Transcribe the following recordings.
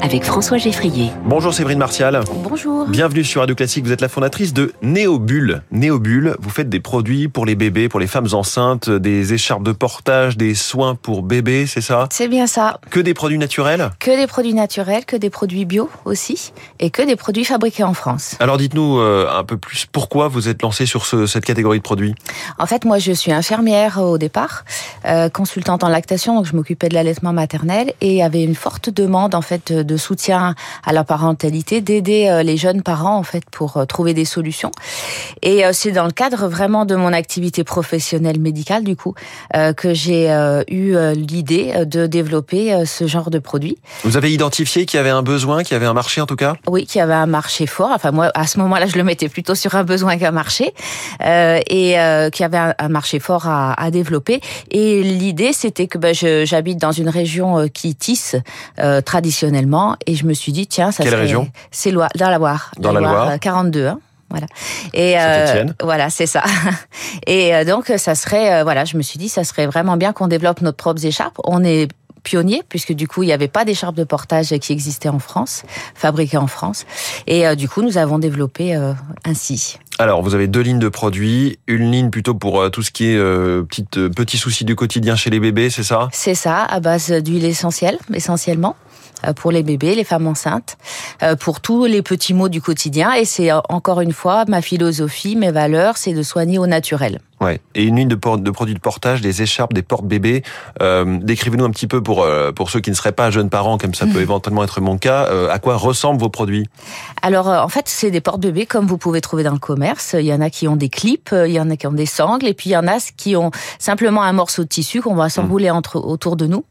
avec François Geffrier. Bonjour Séverine Martial. Bonjour. Bienvenue sur Radio Classique. Vous êtes la fondatrice de Néobulle. Néobulle, vous faites des produits pour les bébés, pour les femmes enceintes, des écharpes de portage, des soins pour bébés, c'est ça? C'est bien ça. Que des produits naturels? Que des produits naturels, que des produits bio aussi, et que des produits fabriqués en France. Alors dites-nous euh, un peu plus pourquoi vous êtes lancé sur ce, cette catégorie de produits? En fait, moi, je suis infirmière au départ, euh, consultante en lactation, donc je m'occupais de l'allaitement maternel, et il y avait une forte demande en fait de soutien à la parentalité, d'aider euh, les jeunes parents en fait pour euh, trouver des solutions. Et euh, c'est dans le cadre vraiment de mon activité professionnelle médicale du coup que j'ai eu l'idée de développer ce genre de produit. Vous avez identifié qu'il y avait un besoin, qu'il y avait un marché en tout cas? Oui, qu'il y avait un marché fort. Enfin moi à ce moment-là, je le mettais plutôt sur un besoin qu'un marché euh, et euh, qu'il y avait un, marché fort à, à développer. Et l'idée c'était que ben, j'habite dans une région qui tisse euh, traditionnellement et je me suis dit tiens ça Quelle région? C'est dans la Loire. Dans la, Loire, 42 hein. Voilà. Et euh, voilà, c'est ça. Et euh, donc ça serait euh, voilà, je me suis dit ça serait vraiment bien qu'on développe notre propres écharpes. On est pionnier puisque du coup il n'y avait pas d'écharpes de portage qui existaient en France, fabriquées en France. Et euh, du coup nous avons développé euh, ainsi. Alors, vous avez deux lignes de produits, une ligne plutôt pour euh, tout ce qui est euh, petite, petits soucis du quotidien chez les bébés, c'est ça? C'est ça, à base d'huile essentielle, essentiellement. Euh, pour les bébés, les femmes enceintes, euh, pour tous les petits mots du quotidien. Et c'est euh, encore une fois ma philosophie, mes valeurs, c'est de soigner au naturel. Ouais. Et une ligne de, de produits de portage, des écharpes, des portes-bébés. Euh, Décrivez-nous un petit peu pour pour ceux qui ne seraient pas jeunes parents, comme ça peut éventuellement être mon cas. à quoi ressemblent vos produits? Alors en fait, c'est des portes-bébés comme vous pouvez trouver dans le commerce. Il y en a qui ont des clips, il y en a qui ont des sangles, et puis il y en a qui ont simplement un morceau de tissu qu'on va s'enrouler entre autour de nous.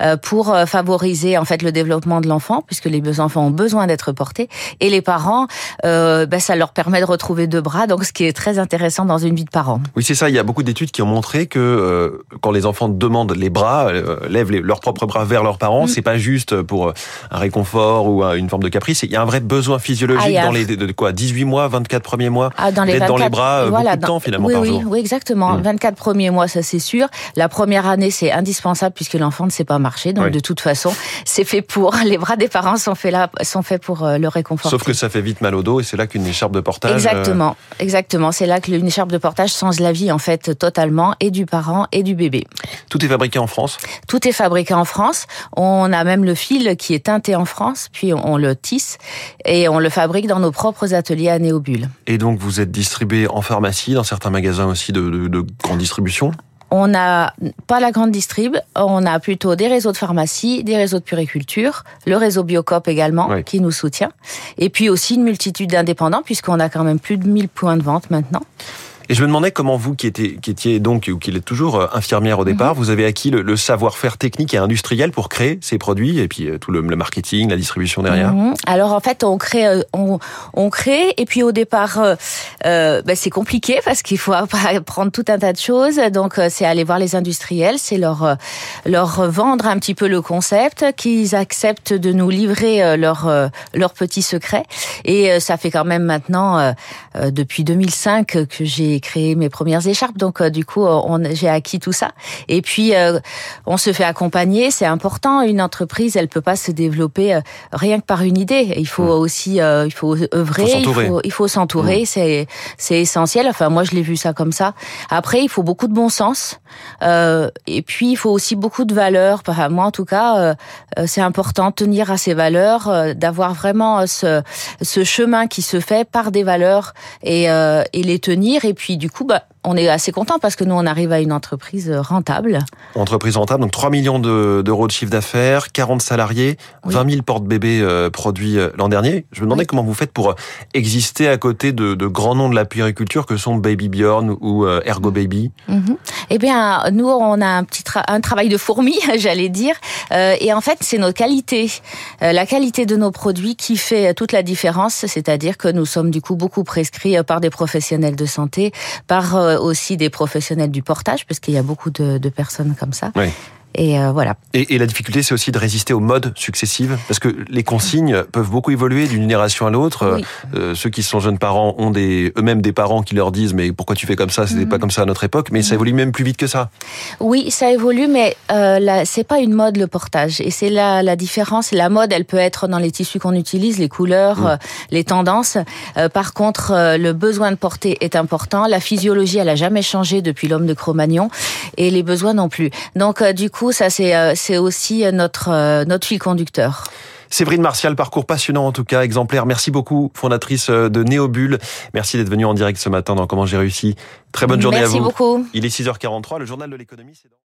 Euh, pour euh, favoriser en fait le développement de l'enfant, puisque les enfants ont besoin d'être portés, et les parents, euh, ben, ça leur permet de retrouver deux bras, donc ce qui est très intéressant dans une vie de parent. Oui, c'est ça. Il y a beaucoup d'études qui ont montré que euh, quand les enfants demandent les bras, lèvent leurs propres bras vers leurs parents, mm. c'est pas juste pour un réconfort ou une forme de caprice. Il y a un vrai besoin physiologique ah, dans les de, quoi? 18 mois, 24 premiers mois, ah, dans les dans les bras voilà, beaucoup de temps finalement oui, par oui, jour. Oui, exactement. 24 mm. premiers mois, ça c'est sûr. La première année, c'est indispensable puisque l'enfant c'est pas marcher. Donc de toute façon, c'est fait pour. Les bras des parents sont faits là, sont faits pour euh, le réconforter. Sauf que ça fait vite mal au dos et c'est là qu'une écharpe de portage. Euh, exactement, exactement. C'est là qu'une écharpe de portage change la vie en fait totalement et du parent et du bébé. Tout est fabriqué en France? Tout est fabriqué en France. On a même le fil qui est teinté en France, puis on le tisse et on le fabrique dans nos propres ateliers à Néobule. Et donc vous êtes distribué en pharmacie, dans certains magasins aussi de, de, de grande distribution? On n'a pas la grande distrib, on a plutôt des réseaux de pharmacie, des réseaux de puriculture, le réseau Biocop également qui nous soutient, et puis aussi une multitude d'indépendants puisqu'on a quand même plus de 1000 points de vente maintenant. Et je me demandais comment vous, qui étiez, qui étiez donc, ou qui êtes toujours euh, infirmière au mhm. départ, vous avez acquis le, savoir-faire technique et industriel pour créer ces produits et puis euh, tout le, marketing, la distribution derrière. Mhm. Alors en fait, on crée, euh, on, on crée et puis au départ, euh, ben, c'est compliqué parce qu'il faut apprendre tout un tas de choses. Donc c'est aller voir les industriels, c'est leur leur vendre un petit peu le concept, qu'ils acceptent de nous livrer leurs leurs petits secrets. Et ça fait quand même maintenant depuis 2005 que j'ai créé mes premières écharpes, donc euh, du coup, euh, j'ai acquis tout ça. Et puis, euh, on se fait accompagner, c'est important. Une entreprise, elle peut pas se développer rien que par une idée. Il faut mmh. aussi, il faut œuvrer, il faut s'entourer. Mmh. C'est c'est essentiel. Enfin, moi, je l'ai vu ça comme ça. Après, il faut beaucoup de bon sens. et puis, il faut aussi beaucoup de valeurs. Enfin, moi, en tout cas, c'est important de tenir à ces valeurs, d'avoir vraiment ce, ce chemin qui se fait par des valeurs et, et les tenir. Et puis puis du coup, bah, on est assez content parce que nous, on arrive à une entreprise rentable. Entreprise rentable, donc 3 millions d'euros de, chiffre d'affaires, 40 salariés, 20 000 portes-bébés euh, produits euh, l'an dernier. Je me demandais comment vous faites pour euh, exister à côté de, de grands noms de la puériculture que sont Baby Bjorn ou Ergo Baby. Mhm. Eh bien, nous, on a un petit un travail de fourmi, j'allais dire. et en fait, c'est notre qualité, la qualité de nos produits qui fait toute la différence. C'est-à-dire que nous sommes du coup beaucoup prescrits par des professionnels de santé, par aussi des professionnels du portage, parce qu'il y a beaucoup de, personnes comme ça. Et voilà. Et, et la difficulté, c'est aussi de résister aux modes successives, parce que les consignes peuvent beaucoup évoluer d'une génération à l'autre. ceux qui sont jeunes parents ont des eux-mêmes des parents qui leur disent mais pourquoi tu fais comme ça, c'était mm. pas comme ça à notre époque. Mais ça évolue même plus vite que ça. Oui, ça évolue, mais euh, c'est pas une mode le portage. Et c'est là la différence. La mode, elle peut être dans les tissus qu'on utilise, les couleurs, mm. euh, les tendances. Euh, par contre, euh, le besoin de porter est important. La physiologie, elle a jamais changé depuis l'homme de Cro-Magnon, et les besoins non plus. Donc, du coup, ça c'est c'est aussi notre notre fil conducteur. Séverine Martial, parcours passionnant en tout cas, exemplaire. Merci beaucoup, fondatrice de Néobule. Merci d'être venue en direct ce matin dans Comment j'ai réussi. Très bonne journée à vous. Merci beaucoup. Il est 6h43, le journal de l'économie, c'est dans...